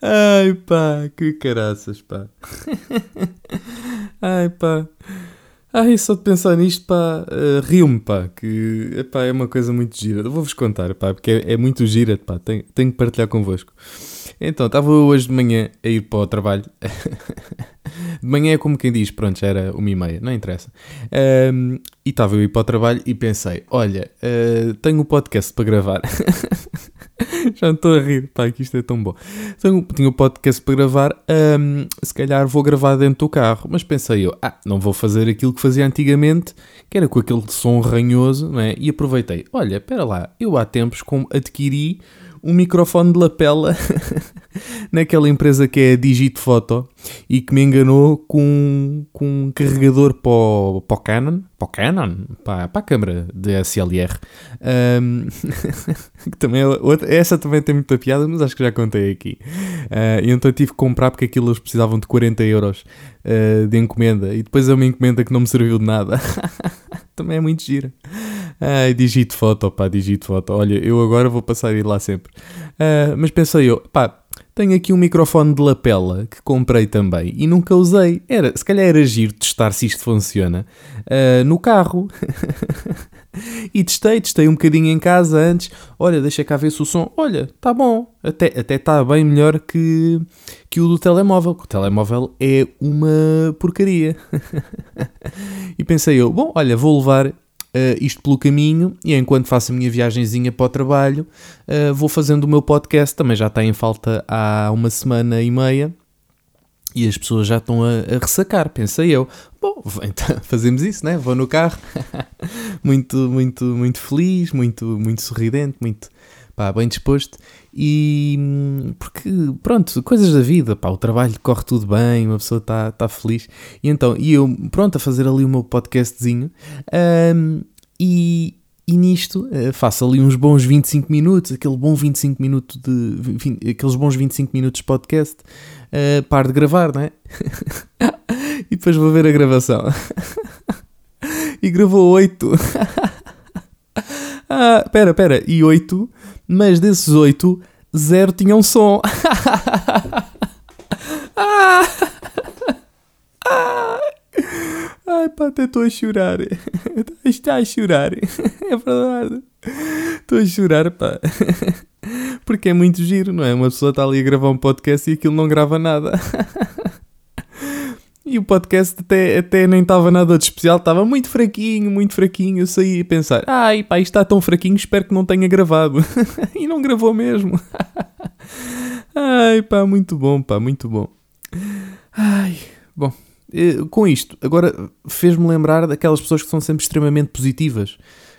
Ai pá, que caraças, pá. Ai pá. Ai, só de pensar nisto, pá, uh, rio-me, pá, que epá, é uma coisa muito gira. Vou-vos contar, pá, porque é, é muito gira, pá, tenho, tenho que partilhar convosco. Então, estava hoje de manhã a ir para o trabalho. de manhã é como quem diz, pronto, já era uma e meia, não interessa. Um, e estava eu a ir para o trabalho e pensei, olha, uh, tenho um podcast para gravar. Já estou a rir, pá, que isto é tão bom. Então, tinha o um podcast para gravar, um, se calhar vou gravar dentro do carro, mas pensei eu, ah, não vou fazer aquilo que fazia antigamente, que era com aquele som ranhoso, não é? E aproveitei, olha, espera lá, eu há tempos com, adquiri um microfone de lapela naquela empresa que é a Digit Photo e que me enganou com, com um carregador para o, para o Canon, para o Canon, para, para a câmera de SLR. Um, também é outra, essa também tem muita piada, mas acho que já contei aqui. Uh, então tive que comprar porque aquilo eles precisavam de 40 euros uh, de encomenda e depois é uma encomenda que não me serviu de nada. também é muito gira. Ai, digito foto, pá, digito foto. Olha, eu agora vou passar a ir lá sempre. Uh, mas pensei eu, pá, tenho aqui um microfone de lapela que comprei também e nunca usei. Era, se calhar era giro testar se isto funciona uh, no carro. e testei, testei um bocadinho em casa antes. Olha, deixa cá ver se o som. Olha, tá bom. Até está até tá bem melhor que, que o do telemóvel. o telemóvel é uma porcaria. e pensei eu, bom, olha, vou levar uh, isto pelo caminho e enquanto faço a minha viagenzinha para o trabalho, uh, vou fazendo o meu podcast. Também já está em falta há uma semana e meia e as pessoas já estão a, a ressacar, pensei eu. Bom, então fazemos isso, né? Vou no carro, muito, muito, muito feliz, muito, muito sorridente, muito pá, bem disposto e porque pronto, coisas da vida, pá, o trabalho corre tudo bem, uma pessoa está tá feliz e então, e eu pronto a fazer ali o meu podcastzinho um, e, e nisto uh, faço ali uns bons 25 minutos, aquele bom 25 minutos de 20, aqueles bons 25 minutos de podcast, uh, de gravar, não é? e depois vou ver a gravação. e gravou 8. ah, pera, pera, e 8 mas desses oito, zero tinham som. Ai pá, até estou a chorar. Está a chorar. É verdade. Estou a chorar, pá. Porque é muito giro, não é? Uma pessoa está ali a gravar um podcast e aquilo não grava nada. E o podcast até, até nem estava nada de especial, estava muito fraquinho, muito fraquinho. Eu saí a pensar, ai pá, isto está tão fraquinho, espero que não tenha gravado. e não gravou mesmo. ai pá, muito bom, pá, muito bom. Ai, bom, eh, com isto, agora fez-me lembrar daquelas pessoas que são sempre extremamente positivas.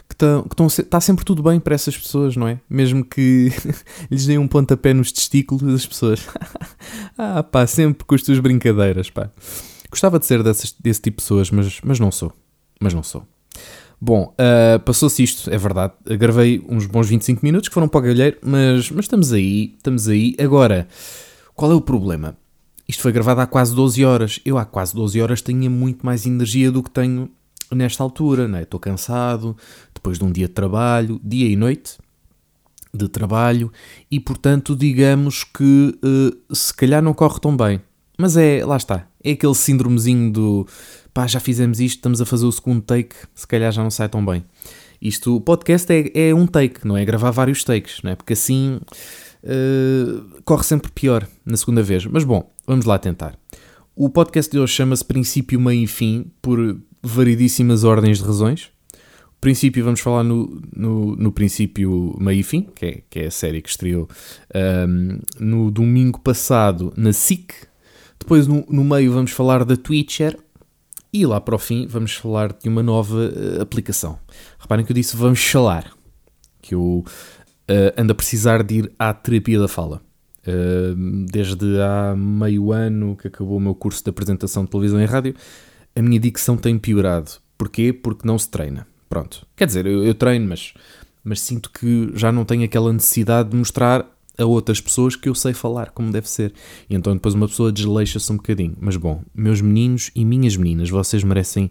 Que estão, que está sempre tudo bem para essas pessoas, não é? Mesmo que lhes deem um pontapé nos testículos das pessoas. ah, pá, sempre com as tuas brincadeiras, pá. Gostava de ser desse, tipo de pessoas, mas, mas não sou. Mas não sou. Bom, uh, passou-se isto, é verdade. Gravei uns bons 25 minutos que foram para o galheiro, mas, mas estamos aí, estamos aí. Agora, qual é o problema? Isto foi gravado há quase 12 horas. Eu há quase 12 horas tinha muito mais energia do que tenho nesta altura, não é? Estou cansado, depois de um dia de trabalho, dia e noite de trabalho, e portanto, digamos que uh, se calhar não corre tão bem. Mas é, lá está, é aquele síndromezinho do pá, já fizemos isto, estamos a fazer o segundo take, se calhar já não sai tão bem. Isto, o podcast é, é um take, não é gravar vários takes, não é? Porque assim uh, corre sempre pior na segunda vez. Mas bom, vamos lá tentar. O podcast de hoje chama-se Princípio, Meio e Fim, por variedíssimas ordens de razões. O princípio, vamos falar no, no, no princípio, meio e fim, que é, que é a série que estreou um, ehm, no domingo passado na SIC, depois, no, no meio, vamos falar da Twitcher. E lá para o fim, vamos falar de uma nova uh, aplicação. Reparem que eu disse vamos falar. Que eu uh, ando a precisar de ir à terapia da fala. Uh, desde há meio ano que acabou o meu curso de apresentação de televisão e rádio, a minha dicção tem piorado. Porquê? Porque não se treina. Pronto. Quer dizer, eu, eu treino, mas, mas sinto que já não tenho aquela necessidade de mostrar a outras pessoas que eu sei falar como deve ser. E então depois uma pessoa desleixa-se um bocadinho. Mas bom, meus meninos e minhas meninas, vocês merecem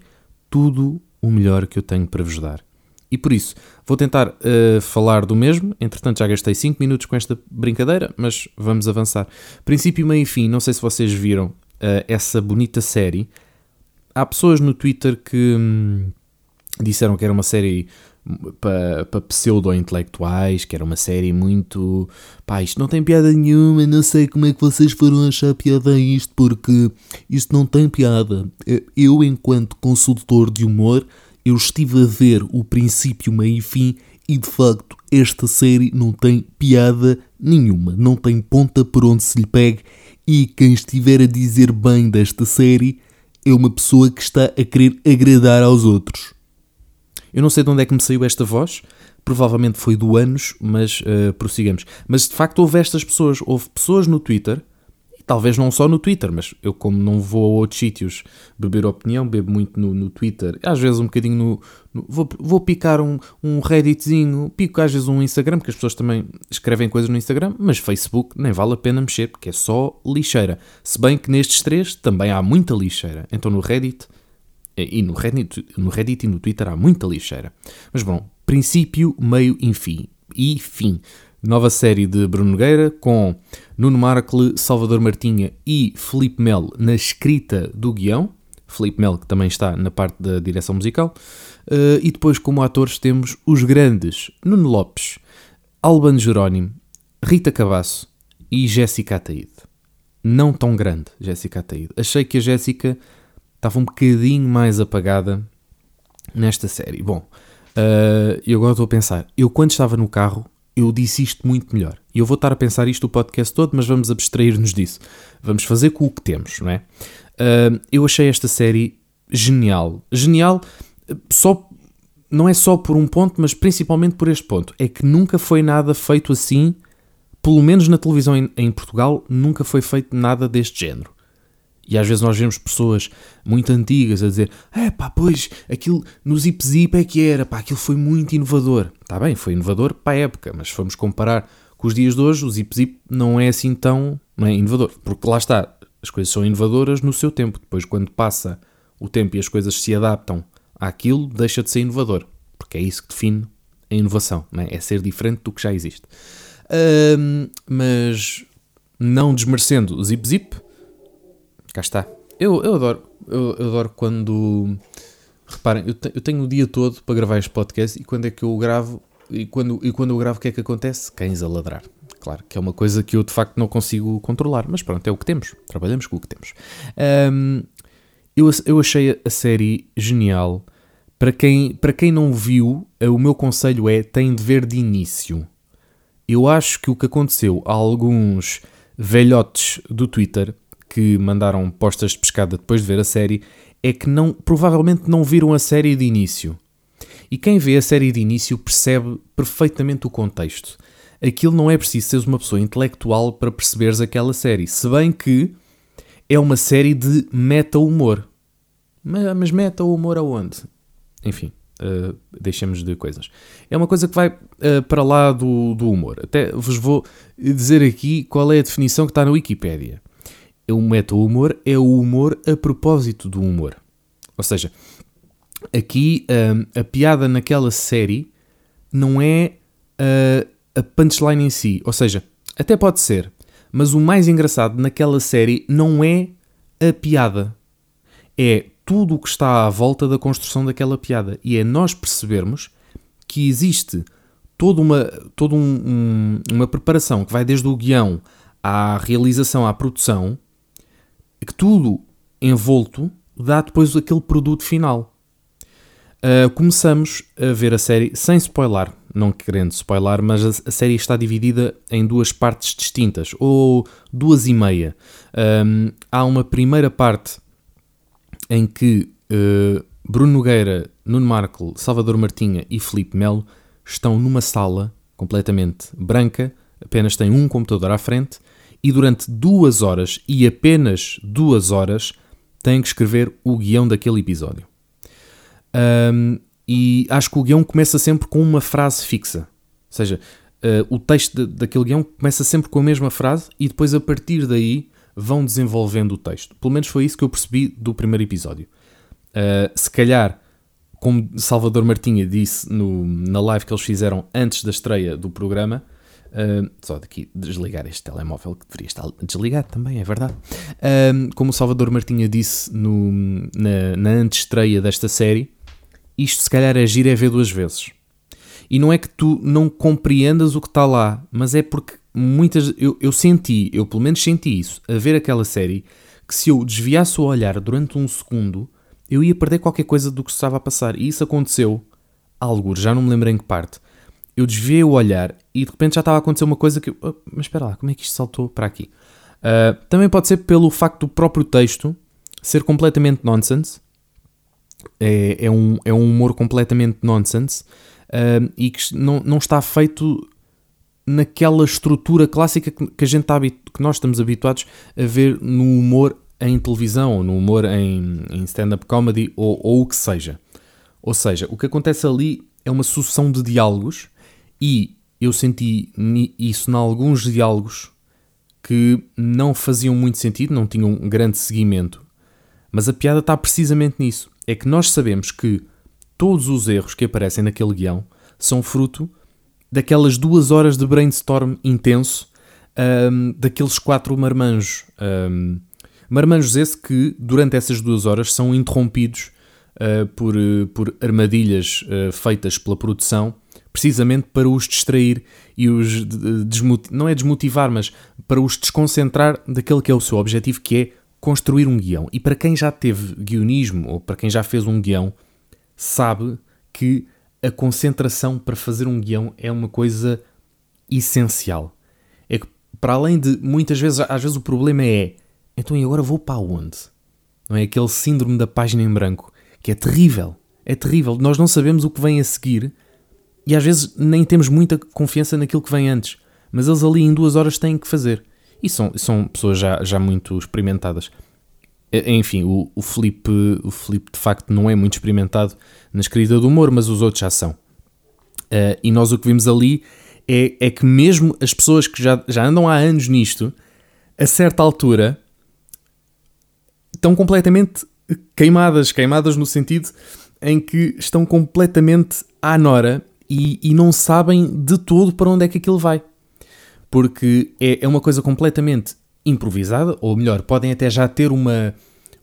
tudo o melhor que eu tenho para vos dar. E por isso, vou tentar uh, falar do mesmo. Entretanto, já gastei 5 minutos com esta brincadeira, mas vamos avançar. Princípio, meio e fim. Não sei se vocês viram uh, essa bonita série. Há pessoas no Twitter que hum, disseram que era uma série para pa pseudo-intelectuais, que era uma série muito. pá, isto não tem piada nenhuma, não sei como é que vocês foram achar piada a isto, porque isto não tem piada. Eu, enquanto consultor de humor, eu estive a ver o princípio, meio e fim, e de facto esta série não tem piada nenhuma, não tem ponta por onde se lhe pegue, e quem estiver a dizer bem desta série é uma pessoa que está a querer agradar aos outros. Eu não sei de onde é que me saiu esta voz, provavelmente foi do anos, mas uh, prossigamos. Mas de facto houve estas pessoas, houve pessoas no Twitter, e talvez não só no Twitter, mas eu como não vou a outros sítios beber opinião, bebo muito no, no Twitter, às vezes um bocadinho no... no vou, vou picar um, um Redditzinho, pico às vezes um Instagram, porque as pessoas também escrevem coisas no Instagram, mas Facebook nem vale a pena mexer, porque é só lixeira. Se bem que nestes três também há muita lixeira. Então no Reddit e no Reddit, no Reddit e no Twitter há muita lixeira. Mas bom, princípio, meio e fim. E fim. Nova série de Bruno Nogueira com Nuno Markle, Salvador Martinha e Felipe Mel na escrita do guião. Felipe Mel, que também está na parte da direção musical. Uh, e depois, como atores, temos os grandes Nuno Lopes, Alban Jerónimo, Rita Cabasso e Jéssica Ataíde. Não tão grande, Jéssica Ataíde. Achei que a Jéssica estava um bocadinho mais apagada nesta série. Bom, uh, eu agora estou a pensar, eu quando estava no carro, eu disse isto muito melhor. E eu vou estar a pensar isto o podcast todo, mas vamos abstrair-nos disso. Vamos fazer com o que temos, não é? Uh, eu achei esta série genial. Genial só não é só por um ponto, mas principalmente por este ponto. É que nunca foi nada feito assim, pelo menos na televisão em, em Portugal, nunca foi feito nada deste género. E às vezes nós vemos pessoas muito antigas a dizer: é pá, pois, aquilo no Zip Zip é que era, pá, aquilo foi muito inovador. Está bem, foi inovador para a época, mas se formos comparar com os dias de hoje, o Zip Zip não é assim tão não é inovador. Porque lá está, as coisas são inovadoras no seu tempo. Depois, quando passa o tempo e as coisas se adaptam àquilo, deixa de ser inovador. Porque é isso que define a inovação, é? é ser diferente do que já existe. Um, mas não desmerecendo o Zip Zip cá está. Eu, eu adoro, eu, eu adoro quando. Reparem, eu, te, eu tenho o dia todo para gravar este podcast e quando é que eu gravo e quando, e quando eu gravo o que é que acontece? Cães a ladrar. Claro, que é uma coisa que eu de facto não consigo controlar, mas pronto, é o que temos. Trabalhamos com o que temos. Um, eu, eu achei a série genial. Para quem, para quem não viu, o meu conselho é: tem de ver de início. Eu acho que o que aconteceu a alguns velhotes do Twitter que mandaram postas de pescada depois de ver a série é que não, provavelmente não viram a série de início. E quem vê a série de início percebe perfeitamente o contexto. Aquilo não é preciso seres uma pessoa intelectual para perceberes aquela série. Se bem que é uma série de meta-humor. Mas meta-humor aonde? Enfim, uh, deixemos de coisas. É uma coisa que vai uh, para lá do, do humor. Até vos vou dizer aqui qual é a definição que está na Wikipédia o meta-humor é o humor a propósito do humor. Ou seja, aqui um, a piada naquela série não é uh, a punchline em si. Ou seja, até pode ser, mas o mais engraçado naquela série não é a piada. É tudo o que está à volta da construção daquela piada. E é nós percebermos que existe toda uma, toda um, um, uma preparação que vai desde o guião à realização, à produção, que tudo envolto dá depois aquele produto final. Uh, começamos a ver a série sem spoiler, não querendo spoiler, mas a, a, série está dividida em duas partes distintas, ou duas e meia. Um, há uma primeira parte em que uh, Bruno Nogueira, Nuno Markle, Salvador Martinha e Felipe Melo estão numa sala completamente branca, apenas têm um computador à frente e durante duas horas e apenas duas horas têm que escrever o guião daquele episódio. Um, e acho que o guião começa sempre com uma frase fixa. Ou seja, uh, o texto de, daquele guião começa sempre com a mesma frase e depois a partir daí vão desenvolvendo o texto. Pelo menos foi isso que eu percebi do primeiro episódio. Uh, se calhar, como Salvador Martinha disse no, na live que eles fizeram antes da estreia do programa, uh, só daqui desligar este telemóvel que deveria estar desligado também, é verdade. Uh, como Salvador Martinha disse no, na, na antestreia desta série, isto se calhar é giro é ver duas vezes. E não é que tu não compreendas o que está lá, mas é porque muitas. Eu, eu senti, eu pelo menos senti isso, a ver aquela série, que se eu desviasse o olhar durante um segundo, eu ia perder qualquer coisa do que estava a passar. E isso aconteceu, algo, já não me lembro em que parte. Eu desviei o olhar e de repente já estava a acontecer uma coisa que. Oh, mas espera lá, como é que isto saltou para aqui? Uh, também pode ser pelo facto do próprio texto ser completamente nonsense. É, é, um, é um humor completamente nonsense uh, e que não, não está feito naquela estrutura clássica que, que a gente está, que nós estamos habituados a ver no humor em televisão, ou no humor em, em stand-up comedy, ou, ou o que seja. Ou seja, o que acontece ali é uma sucessão de diálogos e eu senti isso em alguns diálogos que não faziam muito sentido, não tinham um grande seguimento. Mas a piada está precisamente nisso. É que nós sabemos que todos os erros que aparecem naquele guião são fruto daquelas duas horas de brainstorm intenso um, daqueles quatro marmanjos. Um, marmanjos esse que, durante essas duas horas, são interrompidos uh, por, uh, por armadilhas uh, feitas pela produção, precisamente para os distrair e os não é desmotivar, mas para os desconcentrar daquele que é o seu objetivo, que é construir um guião. E para quem já teve guionismo, ou para quem já fez um guião, sabe que a concentração para fazer um guião é uma coisa essencial. É que, para além de muitas vezes, às vezes o problema é então e agora vou para onde? Não é aquele síndrome da página em branco que é terrível. É terrível. Nós não sabemos o que vem a seguir e às vezes nem temos muita confiança naquilo que vem antes. Mas eles ali em duas horas têm que fazer. E são, são pessoas já, já muito experimentadas. Enfim, o, o Felipe, o Felipe de facto não é muito experimentado na escrita do humor, mas os outros já são. Uh, e nós o que vimos ali é, é que mesmo as pessoas que já, já andam há anos nisto, a certa altura, estão completamente queimadas, queimadas no sentido em que estão completamente à nora e, e não sabem de todo para onde é que aquilo vai. Porque é, é uma coisa completamente improvisada, ou melhor, podem até já ter uma,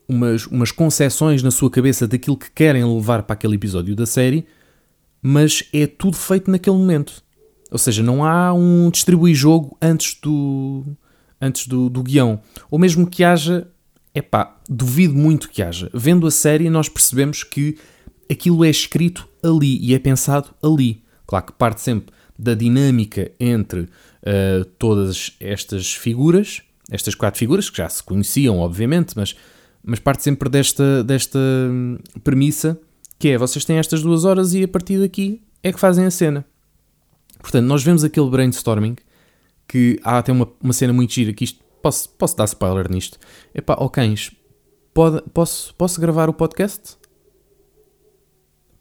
umas, umas concepções na sua cabeça daquilo que querem levar para aquele episódio da série, mas é tudo feito naquele momento. Ou seja, não há um distribuir jogo antes do, antes do, do guião. Ou mesmo que haja, epá, duvido muito que haja. Vendo a série, nós percebemos que aquilo é escrito ali e é pensado ali. Claro que parte sempre da dinâmica entre uh, todas estas figuras, estas quatro figuras, que já se conheciam, obviamente, mas, mas parte sempre desta, desta hum, premissa que é vocês têm estas duas horas e a partir daqui é que fazem a cena. Portanto, nós vemos aquele brainstorming que há até uma, uma cena muito gira que isto posso, posso dar spoiler nisto. Epá, ó oh cães, pode, posso, posso gravar o podcast?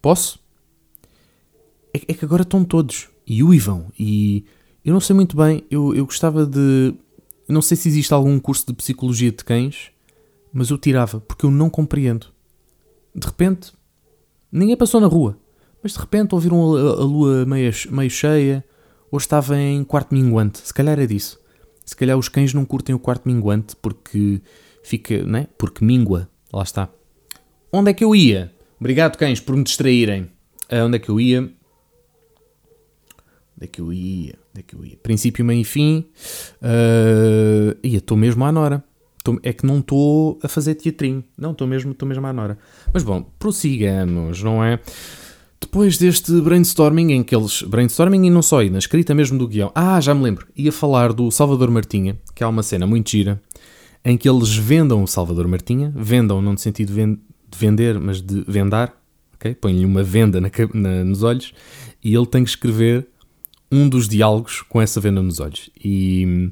Posso? É, é que agora estão todos e uivam e eu não sei muito bem, eu, eu gostava de eu não sei se existe algum curso de psicologia de cães, mas eu tirava, porque eu não compreendo. De repente, ninguém passou na rua, mas de repente ouviram a, a lua meio, meio cheia, ou estava em quarto minguante. Se calhar é disso. Se calhar os cães não curtem o quarto minguante porque fica, né? Porque mingua. Lá está. Onde é que eu ia? Obrigado, cães, por me distraírem. Uh, onde é que eu ia? Onde é que eu ia? Onde é que eu ia? Princípio, meio e fim. Uh, ia, estou mesmo à Nora. Tô, é que não estou a fazer teatrinho. Não, estou mesmo, estou mesmo à Nora. Mas bom, prossigamos, não é? Depois deste brainstorming em que eles. Brainstorming e não só, e na escrita mesmo do guião. Ah, já me lembro. Ia falar do Salvador Martinha, que é uma cena muito gira, em que eles vendam o Salvador Martinha. Vendam, não no sentido de vender, mas de vendar. Okay? Põe-lhe uma venda na, na, nos olhos e ele tem que escrever um dos diálogos com essa venda nos olhos. E,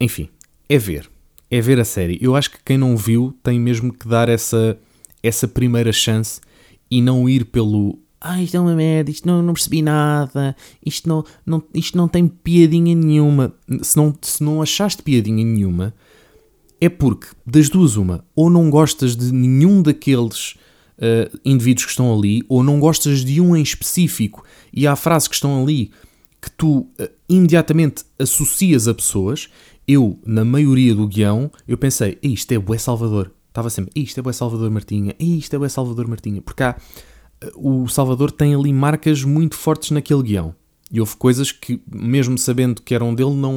enfim, é ver. É ver a série. Eu acho que quem não viu tem mesmo que dar essa, essa primeira chance e não ir pelo ah, isto é uma merda, isto não, não percebi nada, isto não, não, isto não tem piadinha nenhuma. Se não, se não achaste piadinha nenhuma, é porque, das duas, uma, ou não gostas de nenhum daqueles uh, indivíduos que estão ali, ou não gostas de um em específico e há frases que estão ali que tu uh, imediatamente associas a pessoas. Eu, na maioria do guião, eu pensei, isto é Bué Salvador. Estava sempre, isto é Bué Salvador Martinha, isto é Bué Salvador Martinha. Porque há, uh, o Salvador tem ali marcas muito fortes naquele guião. E houve coisas que, mesmo sabendo que eram dele, não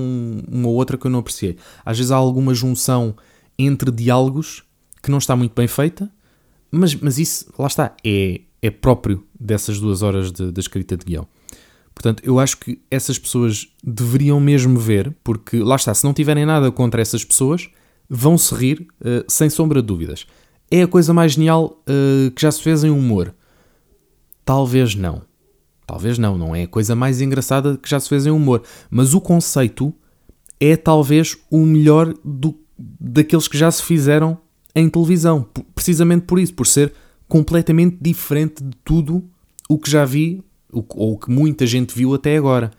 uma ou outra que eu não apreciei. Às vezes há alguma junção entre diálogos que não está muito bem feita, mas, mas isso, lá está, é, é próprio dessas duas horas de, de escrita de guião. Portanto, eu acho que essas pessoas deveriam mesmo ver, porque lá está, se não tiverem nada contra essas pessoas, vão se rir uh, sem sombra de dúvidas. É a coisa mais genial uh, que já se fez em humor. Talvez não. Talvez não, não é a coisa mais engraçada que já se fez em humor. Mas o conceito é talvez o melhor do, daqueles que já se fizeram em televisão. Precisamente por isso, por ser completamente diferente de tudo o que já vi ou que muita gente viu até agora.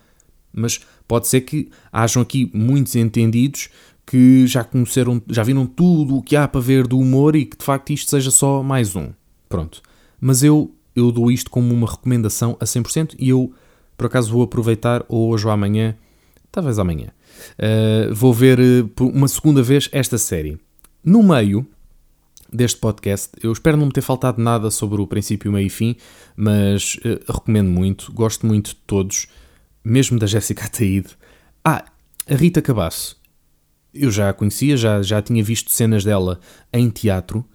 Mas pode ser que hajam aqui muitos entendidos que já conheceram, já viram tudo o que há para ver do humor e que de facto isto seja só mais um. Pronto. Mas eu eu dou isto como uma recomendação a 100% e eu, por acaso, vou aproveitar hoje ou amanhã, talvez amanhã, uh, vou ver uh, uma segunda vez esta série. No meio deste podcast, eu espero não me ter faltado nada sobre o princípio, meio e fim, mas uh, recomendo muito, gosto muito de todos, mesmo da Jéssica Ataíde. Ah, a Rita Cabasso. Eu já a conhecia, já, já tinha visto cenas dela em teatro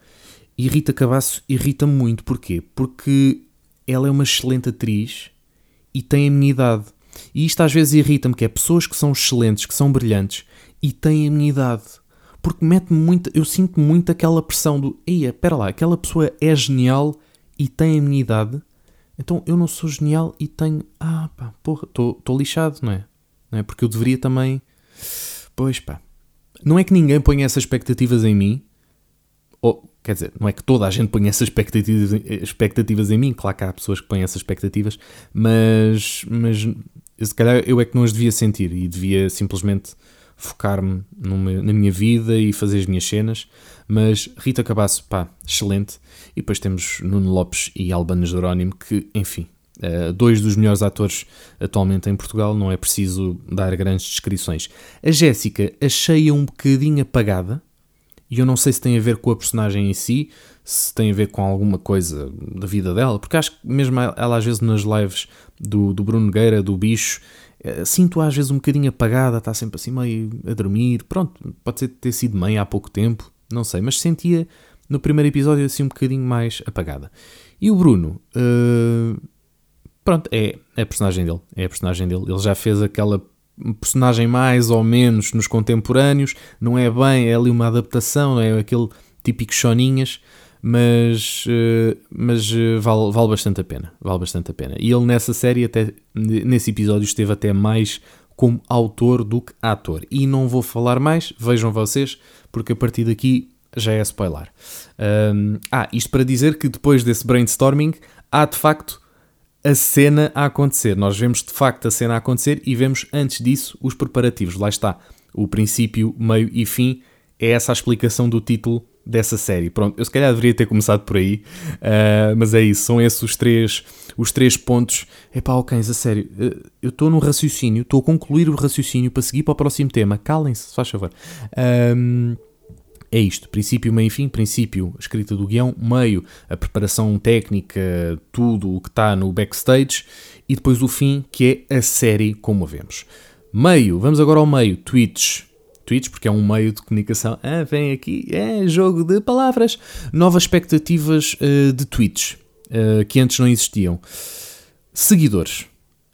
e Rita Cabasso irrita-me muito. Porquê? Porque ela é uma excelente atriz e tem a minha idade. E isto às vezes irrita-me, que é pessoas que são excelentes, que são brilhantes e têm a minha idade. Porque mete-me muito, eu sinto muito aquela pressão do, eia, espera lá, aquela pessoa é genial e tem a minha idade, então eu não sou genial e tenho, ah pá, porra, estou lixado, não é? não é? Porque eu deveria também, pois pá, não é que ninguém ponha essas expectativas em mim, ou, quer dizer, não é que toda a gente ponha essas expectativas, expectativas em mim, claro que há pessoas que põem essas expectativas, mas, mas se calhar eu é que não as devia sentir e devia simplesmente focar-me na minha vida e fazer as minhas cenas. Mas Rita Cabasso, pá, excelente. E depois temos Nuno Lopes e Albano Jerónimo, que, enfim, uh, dois dos melhores atores atualmente em Portugal, não é preciso dar grandes descrições. A Jéssica achei-a um bocadinho apagada, e eu não sei se tem a ver com a personagem em si, se tem a ver com alguma coisa da vida dela, porque acho que mesmo ela às vezes nas lives do, do Bruno Nogueira, do Bicho, eh, sinto às vezes um bocadinho apagada, está sempre assim meio a dormir. Pronto, pode ser ter sido mãe há pouco tempo, não sei, mas sentia no primeiro episódio assim um bocadinho mais apagada. E o Bruno, uh, pronto, é, é a personagem dele, é a personagem dele. Ele já fez aquela personagem mais ou menos nos contemporâneos, não é bem, é ali uma adaptação, é aquele típico choninhas, mas, eh, mas eh, vale, vale bastante a pena, vale bastante a pena. E ele nessa série, até nesse episódio, esteve até mais como autor do que ator. E não vou falar mais, vejam vocês, porque a partir daqui já é spoiler. Um, ah, isto para dizer que depois desse brainstorming há de facto a cena a acontecer. Nós vemos de facto a cena a acontecer e vemos antes disso os preparativos. Lá está. O princípio, meio e fim é essa a explicação do título dessa série. Pronto, eu se calhar deveria ter começado por aí, uh, mas é isso, são esses os três, os três pontos. Epá, ok, a sério, uh, eu estou no raciocínio, estou a concluir o raciocínio para seguir para o próximo tema. Calem-se, faz favor. Um, é isto: princípio, meio e fim. Princípio, escrita do guião, meio, a preparação técnica, tudo o que está no backstage, e depois o fim, que é a série como a vemos. Meio, vamos agora ao meio: tweets. Tweets, porque é um meio de comunicação. Ah, vem aqui, é jogo de palavras. Novas expectativas uh, de tweets uh, que antes não existiam. Seguidores.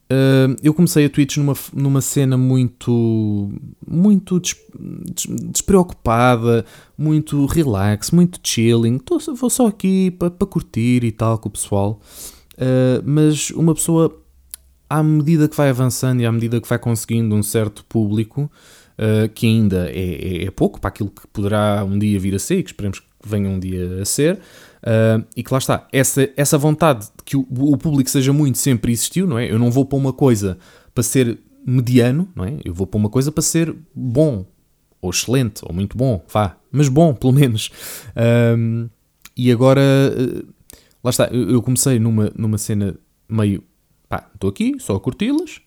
Uh, eu comecei a Twitch numa, numa cena muito muito des, des, despreocupada, muito relax, muito chilling. Tô, vou só aqui para pa curtir e tal com o pessoal. Uh, mas uma pessoa, à medida que vai avançando e à medida que vai conseguindo um certo público, uh, que ainda é, é, é, pouco para aquilo que poderá um dia vir a ser, que esperemos que venha um dia a ser. Uh, e que lá está, essa, essa vontade de que o, o, público seja muito sempre existiu, não é? Eu não vou para uma coisa para ser mediano, não é? Eu vou para uma coisa para ser bom, ou excelente, ou muito bom, vá, mas bom, pelo menos. Um, e agora, uh, lá está, eu, eu, comecei numa, numa cena meio, pá, estou aqui, só a curti-las,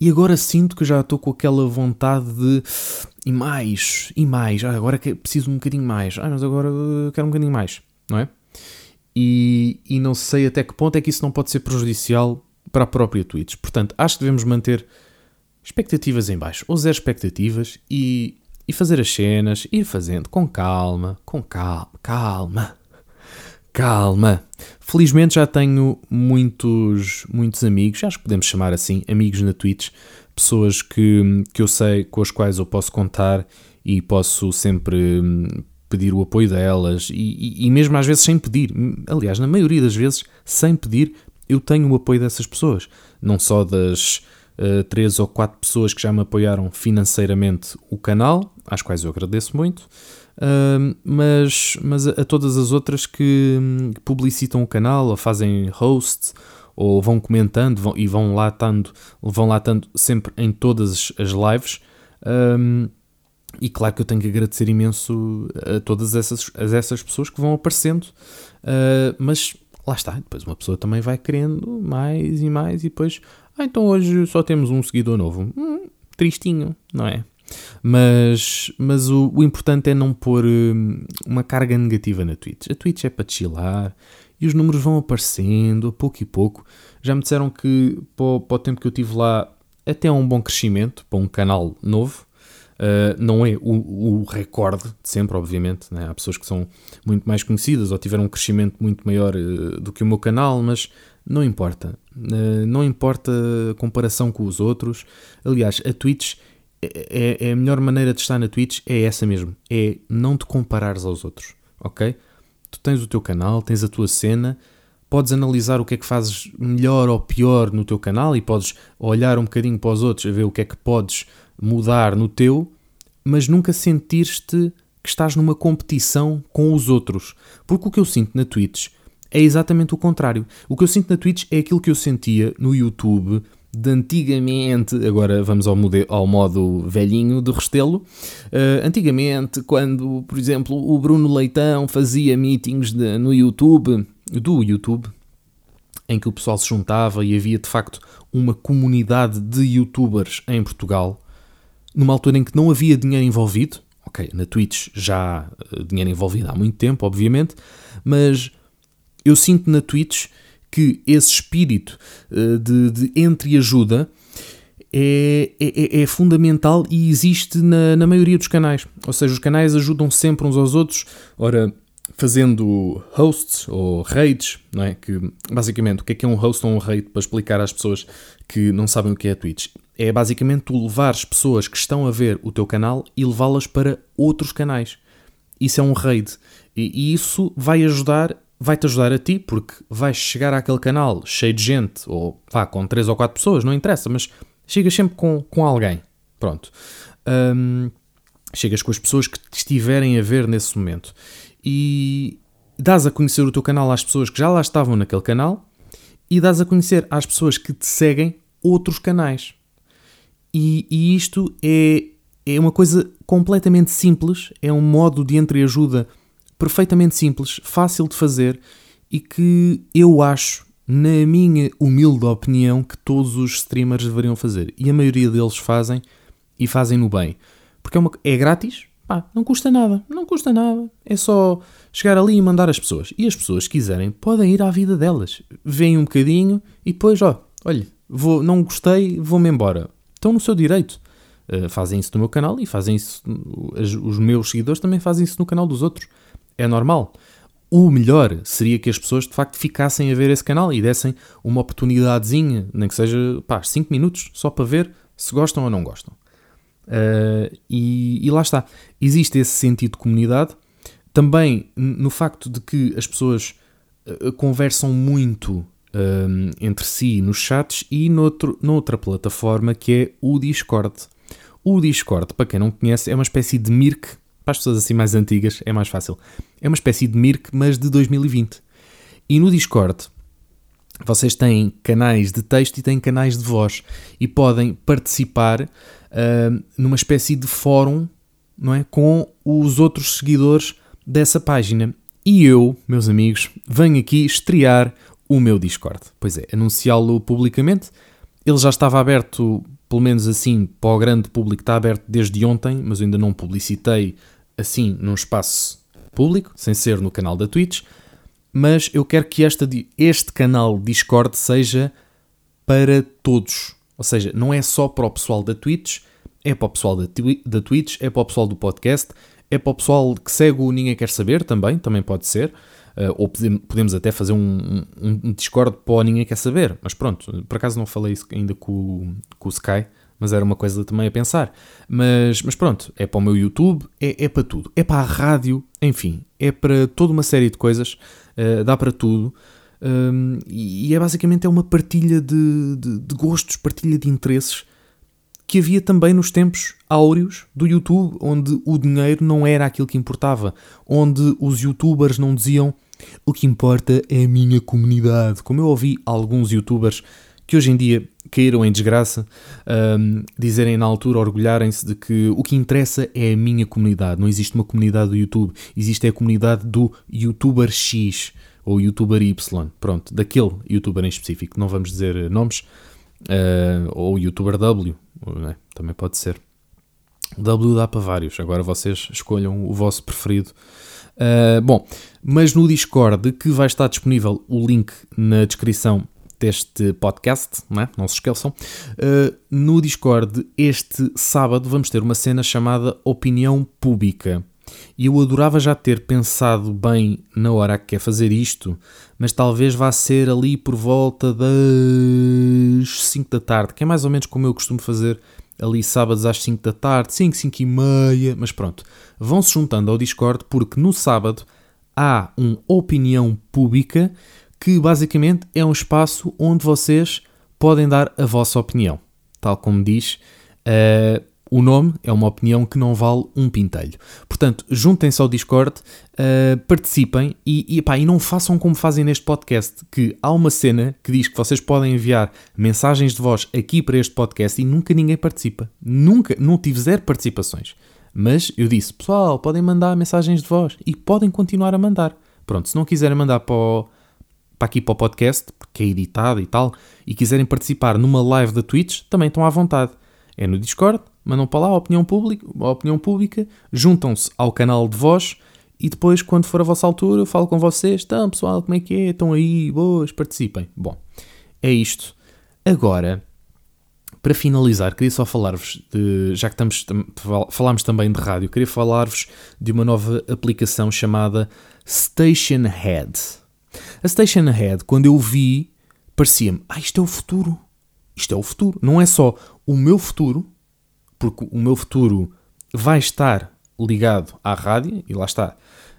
e agora sinto que já estou com aquela vontade de e mais, e mais, ah, agora preciso um bocadinho mais, ah, mas agora uh, quero um bocadinho mais, não é? E, e não sei até que ponto é que isso não pode ser prejudicial para a própria Twitch. Portanto, acho que devemos manter expectativas em baixo, ou zero expectativas, e, e fazer as cenas, ir fazendo com calma, com calma, calma, calma. Felizmente já tenho muitos, muitos amigos, acho que podemos chamar assim, amigos na Twitch, pessoas que, que eu sei com as quais eu posso contar e posso sempre pedir o apoio delas e, e, e mesmo às vezes sem pedir, aliás, na maioria das vezes sem pedir, eu tenho o apoio dessas pessoas, não só das uh, três ou quatro pessoas que já me apoiaram financeiramente o canal, às quais eu agradeço muito, uh, mas, mas a, a, todas as outras que, hum, publicitam o canal ou fazem hosts ou vão comentando vão, e vão lá estando, vão lá estando sempre em todas as lives. E claro que eu tenho que agradecer imenso a todas essas, a essas pessoas que vão aparecendo, uh, mas lá está, depois uma pessoa também vai querendo mais e mais, e depois, ah, então hoje só temos um seguidor novo. Hum, tristinho, não é? Mas, mas o, o importante é não pôr hum, uma carga negativa na Twitch. A Twitch é para chilar e os números vão aparecendo a pouco e pouco. Já me disseram que para o, para o tempo que eu tive lá até é um bom crescimento para um canal novo. Uh, não é o, o, recorde de sempre, obviamente. Né? Há pessoas que são muito mais conhecidas ou tiveram um crescimento muito maior uh, do que o meu canal, mas não importa. Uh, não importa a comparação com os outros. Aliás, a Twitch é, é, é, a melhor maneira de estar na Twitch é essa mesmo. É não te comparares aos outros, ok? Tu tens o teu canal, tens a tua cena, podes analisar o que é que fazes melhor ou pior no teu canal e podes olhar um bocadinho para os outros a ver o que é que podes mudar no teu, mas nunca sentir-te que estás numa competição com os outros. Porque o que eu sinto na Twitch é exatamente o contrário. O que eu sinto na Twitch é aquilo que eu sentia no YouTube de antigamente, agora vamos ao, modo, ao modo velhinho do Restelo, uh, antigamente quando, por exemplo, o Bruno Leitão fazia meetings de, no YouTube, do YouTube, em que o pessoal se juntava e havia de facto uma comunidade de youtubers em Portugal, numa altura em que não havia dinheiro envolvido, ok, na Twitch já uh, dinheiro envolvido há muito tempo, obviamente, mas eu sinto na Twitch que esse espírito uh, de, de entreajuda é, é, é, fundamental e existe na, na maioria dos canais. Ou seja, os canais ajudam sempre uns aos outros. Ora, fazendo hosts ou raids, não é? Que basicamente o que é que é um host ou um raid para explicar às pessoas que não sabem o que é a Twitch? É basicamente tu levares pessoas que estão a ver o teu canal e levá-las para outros canais. Isso é um raid. E, e isso vai ajudar vai-te ajudar a ti, porque vais chegar àquele canal cheio de gente, ou vá, com 3 ou 4 pessoas, não interessa, mas chegas sempre com, com alguém. Pronto. Chegas com as pessoas que te estiverem a ver nesse momento. E dás a conhecer o teu canal às pessoas que já lá estavam naquele canal e dás a conhecer às pessoas que te seguem outros canais. E, e isto é, é uma coisa completamente simples, é um modo de entreajuda perfeitamente simples, fácil de fazer e que eu acho, na minha humilde opinião, que todos os streamers deveriam fazer. E a maioria deles fazem e fazem no bem. Porque é, uma, é grátis, pá, não custa nada, não custa nada. É só chegar ali e mandar as pessoas. E as pessoas, se quiserem, podem ir à vida delas. Vêm um bocadinho e depois, ó, olha, vou, não gostei, vou-me embora. Estão no seu direito. Uh, fazem isso no meu canal e fazem isso. Os, meus seguidores também fazem isso no canal dos outros é normal. O melhor seria que as pessoas de facto ficassem a ver esse canal e dessem uma oportunidadezinha, nem que seja pá, 5 minutos, só para ver se gostam ou não gostam. Uh, e, e, lá está. Existe esse sentido de comunidade. Também no facto de que as pessoas uh, conversam muito uh, entre si nos chats e noutro, noutra plataforma que é o Discord. O Discord, para quem não conhece, é uma espécie de Mirk para as pessoas assim mais antigas é mais fácil. É uma espécie de Mirk, mas de 2020. E no Discord vocês têm canais de texto e têm canais de voz e podem participar uh, numa espécie de fórum não é, com os outros seguidores dessa página. E eu, meus amigos, venho aqui estrear o meu Discord. Pois é, anunciá-lo publicamente. Ele já estava aberto, pelo menos assim, para o grande público, está aberto desde ontem, mas eu ainda não publicitei assim num espaço público, sem ser no canal da Twitch mas eu quero que esta, este canal Discord seja para todos. Ou seja, não é só para o pessoal da Twitch, é para o pessoal da, da Twitch, é para o pessoal do podcast, é para o pessoal que segue o Ninguém Quer Saber também, também pode ser. Uh, ou podemos até fazer um, um, um, Discord para o Ninguém Quer Saber. Mas pronto, por acaso não falei isso ainda com, com o Sky, mas era uma coisa também a pensar. Mas, mas pronto, é para o meu YouTube, é, é para tudo. É para a rádio, enfim, é para toda uma série de coisas. Uh, dá para tudo. Um, e é basicamente é uma partilha de, de, de, gostos, partilha de interesses que havia também nos tempos áureos do YouTube, onde o dinheiro não era aquilo que importava, onde os youtubers não diziam o que importa é a minha comunidade. Como eu ouvi alguns youtubers que hoje em dia caíram em desgraça, um, dizerem na altura, orgulharem-se de que o que interessa é a minha comunidade. Não existe uma comunidade do YouTube, existe a comunidade do YouTuber X ou YouTuber Y. Pronto, daquele YouTuber em específico. Não vamos dizer nomes. Uh, ou YouTuber W, né? também pode ser. W dá para vários, agora vocês escolham o vosso preferido. Uh, bom, mas no Discord, que vai estar disponível o link na descrição deste podcast, não, é? não se esqueçam. Uh, no Discord, este sábado, vamos ter uma cena chamada Opinião Pública. E eu adorava já ter pensado bem na hora que quer fazer isto, mas talvez vá ser ali por volta das 5 da tarde, que é mais ou menos como eu costumo fazer ali sábados às 5 da tarde, 5, 5 e meia, mas pronto. Vão-se juntando ao Discord porque no sábado há uma opinião pública que basicamente é um espaço onde vocês podem dar a vossa opinião. Tal como diz uh, o nome, é uma opinião que não vale um pintelho. Portanto, juntem-se ao Discord, uh, participem e, e, e não façam como fazem neste podcast, que há uma cena que diz que vocês podem enviar mensagens de voz aqui para este podcast e nunca ninguém participa. Nunca, não tive zero participações. Mas eu disse, pessoal, podem mandar mensagens de voz e podem continuar a mandar. Pronto, se não quiserem mandar para o para aqui para o podcast, porque é editado e tal, e quiserem participar numa live da Twitch, também estão à vontade. É no Discord, mandam para lá a opinião pública, a opinião pública juntam-se ao canal de voz e depois, quando for a vossa altura, eu falo com vocês. Então, pessoal, como é que é? Estão aí? Boas, participem. Bom, é isto. Agora, para finalizar, queria só falar-vos de. Já que estamos, falámos também de rádio, queria falar-vos de uma nova aplicação chamada Station Head. A Station Ahead, quando eu vi, parecia-me: ah, isto é o futuro. Isto é o futuro. Não é só o meu futuro, porque o meu futuro vai estar ligado à rádio, e lá está.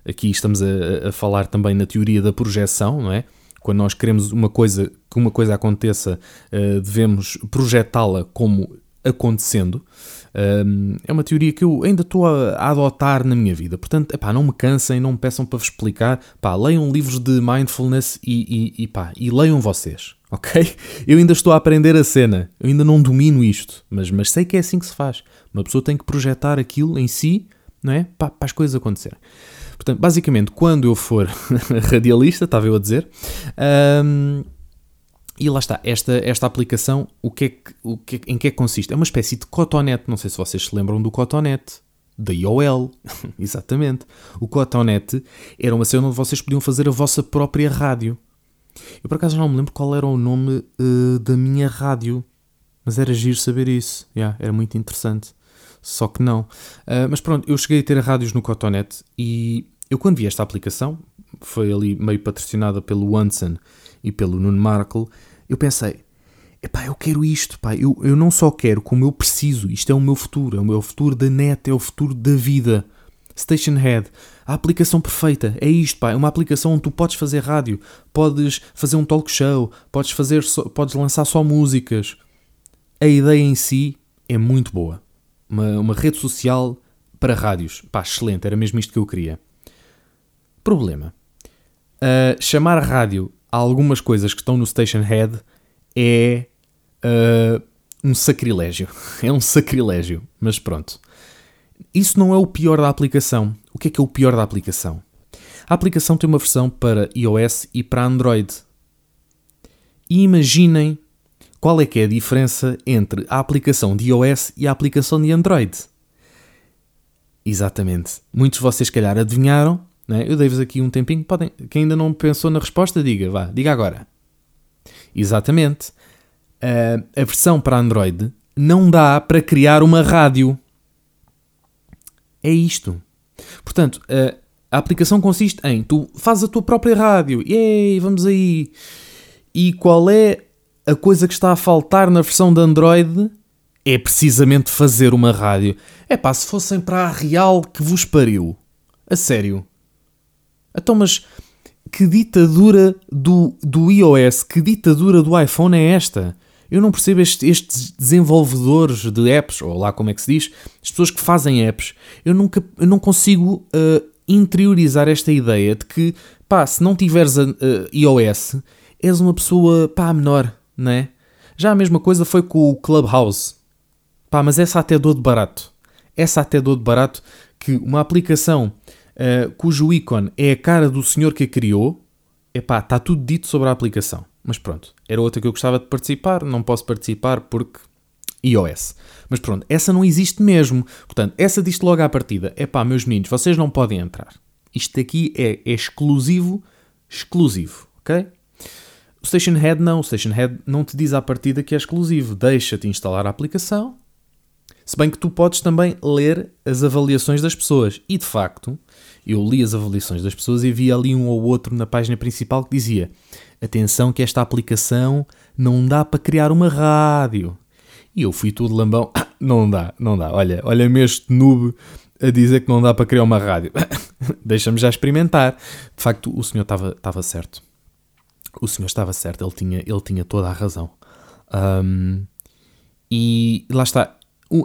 Aqui estamos a, a falar também na teoria da projeção, não é? Quando nós queremos uma coisa, que uma coisa aconteça, uh, devemos projetá-la como acontecendo. Um, é uma teoria que eu ainda estou a, a, adotar na minha vida. Portanto, epá, não me cansem, não me peçam para vos explicar. Pá, leiam livros de mindfulness e, e, e, pá, e leiam vocês, ok? Eu ainda estou a aprender a cena, eu ainda não domino isto, mas, mas sei que é assim que se faz. Uma pessoa tem que projetar aquilo em si, não é? Para, para as coisas acontecerem. Portanto, basicamente, quando eu for radialista, estava eu a dizer, um, e lá está, esta, esta aplicação, o que é que, o que, em que é que consiste? É uma espécie de cotonete, não sei se vocês se lembram do cotonete, da IOL, exatamente. O cotonete era uma cena onde vocês podiam fazer a vossa própria rádio. Eu por acaso não me lembro qual era o nome uh, da minha rádio, mas era giro saber isso, yeah, era muito interessante. Só que não. Uh, mas pronto, eu cheguei a ter rádios no cotonete e eu quando vi esta aplicação, foi ali meio patrocinada pelo Wanson e pelo Nuno Markle, eu pensei, epá, eu quero isto, pá, eu, eu não só quero, como eu preciso, isto é o meu futuro, é o meu futuro da net, é o futuro da vida. Station Head, a aplicação perfeita, é isto, pá, é uma aplicação onde tu podes fazer rádio, podes fazer um talk show, podes, fazer só, podes lançar só músicas. A ideia em si é muito boa. Uma, uma rede social para rádios. Pá, excelente, era mesmo isto que eu queria. Problema. Uh, chamar rádio algumas coisas que estão no Station Head é uh, um sacrilégio. É um sacrilégio, mas pronto. Isso não é o pior da aplicação. O que é que é o pior da aplicação? A aplicação tem uma versão para iOS e para Android. E imaginem qual é que é a diferença entre a aplicação de iOS e a aplicação de Android. Exatamente. Muitos de vocês, se calhar, adivinharam. Né? Eu dei-vos aqui um tempinho. Podem, quem ainda não pensou na resposta, diga, vá, diga agora. Exatamente. Uh, a versão para Android não dá para criar uma rádio. É isto. Portanto, uh, a aplicação consiste em tu fazes a tua própria rádio, yay, vamos aí. E qual é a coisa que está a faltar na versão de Android? É precisamente fazer uma rádio. É pá, se fossem para a real que vos pariu. A sério. Então, mas que ditadura do, do iOS, que ditadura do iPhone é esta? Eu não percebo este, estes desenvolvedores de apps, ou lá como é que se diz, as pessoas que fazem apps. Eu, nunca, eu não consigo uh, interiorizar esta ideia de que, pá, se não tiveres a, a iOS, és uma pessoa, pá, menor, não é? Já a mesma coisa foi com o Clubhouse. Pá, mas essa até dou de barato. Essa até dou de barato que uma aplicação uh, cujo ícone é a cara do senhor que a criou, é pá, está tudo dito sobre a aplicação. Mas pronto, era outra que eu gostava de participar, não posso participar porque iOS. Mas pronto, essa não existe mesmo. Portanto, essa diz logo à partida: é pá, meus meninos, vocês não podem entrar. Isto aqui é, é exclusivo, exclusivo, ok? O Station Head não, o Station Head não te diz à partida que é exclusivo, deixa-te instalar a aplicação. Se bem que tu podes também ler as avaliações das pessoas. E de facto, eu li as avaliações das pessoas e vi ali um ou outro na página principal que dizia: Atenção, que esta aplicação não dá para criar uma rádio. E eu fui tudo lambão. não dá, não dá. Olha, olha-me este noob a dizer que não dá para criar uma rádio. Deixa-me já experimentar. De facto, o senhor estava certo. O senhor estava certo, ele tinha, ele tinha toda a razão. Um, e lá está.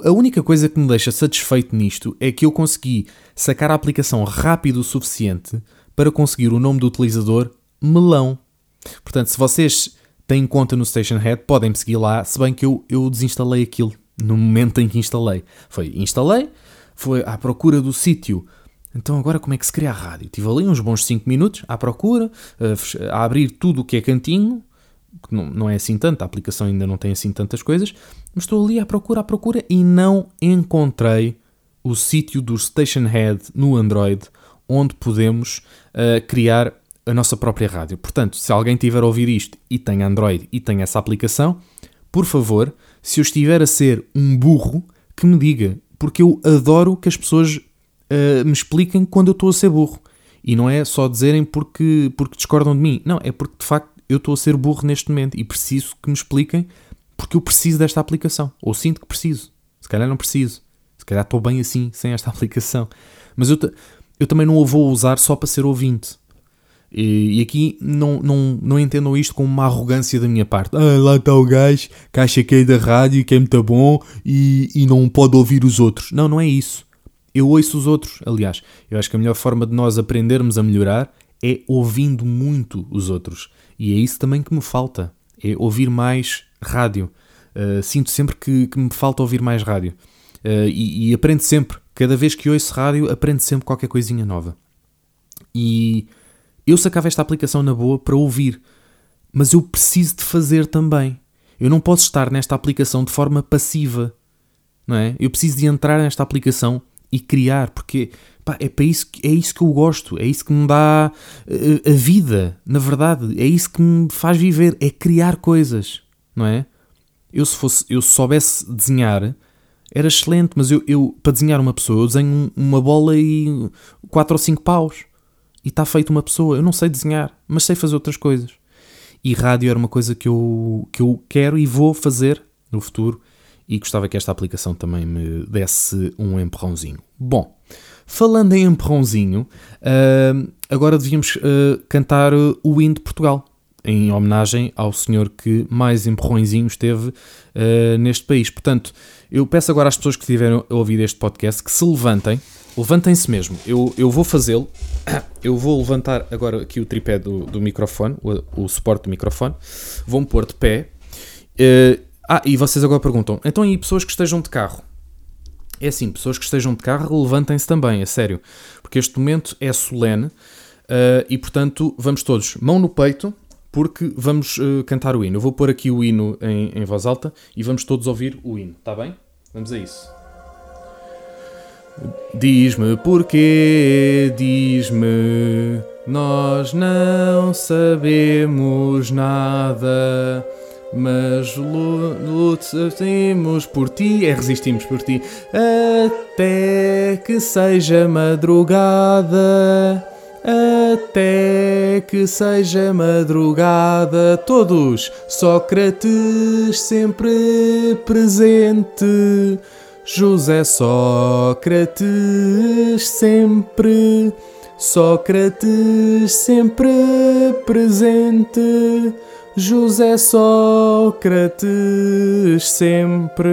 A única coisa que me deixa satisfeito nisto é que eu consegui sacar a aplicação rápido o suficiente para conseguir o nome do utilizador melão. Portanto, se vocês têm conta no Station Head, podem me seguir lá, se bem que eu, eu desinstalei aquilo no momento em que instalei. Foi, instalei, foi à procura do sítio. Então agora como é que se cria a rádio? Tive ali uns bons 5 minutos à procura, a, a abrir tudo o que é cantinho, que não, não é assim tanto, a aplicação ainda não tem assim tantas coisas, mas estou ali à procura, à procura e não encontrei o sítio do Station Head no Android onde podemos uh, criar a nossa própria rádio. Portanto, se alguém tiver a ouvir isto e tem Android e tem essa aplicação, por favor, se eu estiver a ser um burro, que me diga, porque eu adoro que as pessoas uh, me expliquem quando eu estou a ser burro. E não é só dizerem porque, porque discordam de mim. Não, é porque de facto eu estou a ser burro neste momento e preciso que me expliquem porque eu preciso desta aplicação. Ou sinto que preciso. Se calhar não preciso. Se calhar estou bem assim, sem esta aplicação. Mas eu, eu também não a vou usar só para ser ouvinte. E, e, aqui não, não, não entendam isto como uma arrogância da minha parte. Ah, lá está o gajo que acha que é da rádio, que é muito bom e, e não pode ouvir os outros. Não, não é isso. Eu ouço os outros. Aliás, eu acho que a melhor forma de nós aprendermos a melhorar é ouvindo muito os outros. E é isso também que me falta. É ouvir mais rádio. Uh, sinto sempre que, que, me falta ouvir mais rádio. Uh, e, e aprendo sempre. Cada vez que ouço rádio, aprendo sempre qualquer coisinha nova. E eu sacava esta aplicação na boa para ouvir, mas eu preciso de fazer também. Eu não posso estar nesta aplicação de forma passiva, não é? Eu preciso de entrar nesta aplicação e criar, porque pá, é para isso que é isso que eu gosto, é isso que me dá uh, a vida, na verdade, é isso que me faz viver, é criar coisas, não é? Eu se fosse, eu se soubesse desenhar, era excelente, mas eu, eu para desenhar uma pessoa, eu desenho uma bola e quatro ou cinco paus e está feito uma pessoa. Eu não sei desenhar, mas sei fazer outras coisas. E rádio era uma coisa que eu, que eu quero e vou fazer no futuro e gostava que esta aplicação também me desse um empurrãozinho. Bom, falando em empurrãozinho, uh, agora devíamos uh, cantar o hino de Portugal, em homenagem ao senhor que mais empurrõezinhos teve uh, neste país. Portanto, eu peço agora às pessoas que estiverem a ouvir este podcast que se levantem levantem-se mesmo. Eu, eu vou fazê-lo. Eu vou levantar agora aqui o tripé do, do microfone, o, o suporte do microfone. Vou-me pôr de pé. Ah, e vocês agora perguntam: então e pessoas que estejam de carro? É assim, pessoas que estejam de carro, levantem-se também, é sério. Porque este momento é solene uh, e, portanto, vamos todos, mão no peito, porque vamos uh, cantar o hino. Eu vou pôr aqui o hino em, em voz alta e vamos todos ouvir o hino, está bem? Vamos a isso. Diz-me porquê, diz-me, nós não sabemos nada, mas lutamos por ti, é resistimos por ti, até que seja madrugada, até que seja madrugada. Todos, Sócrates sempre presente. José Sócrates sempre, Sócrates sempre presente, José Sócrates sempre.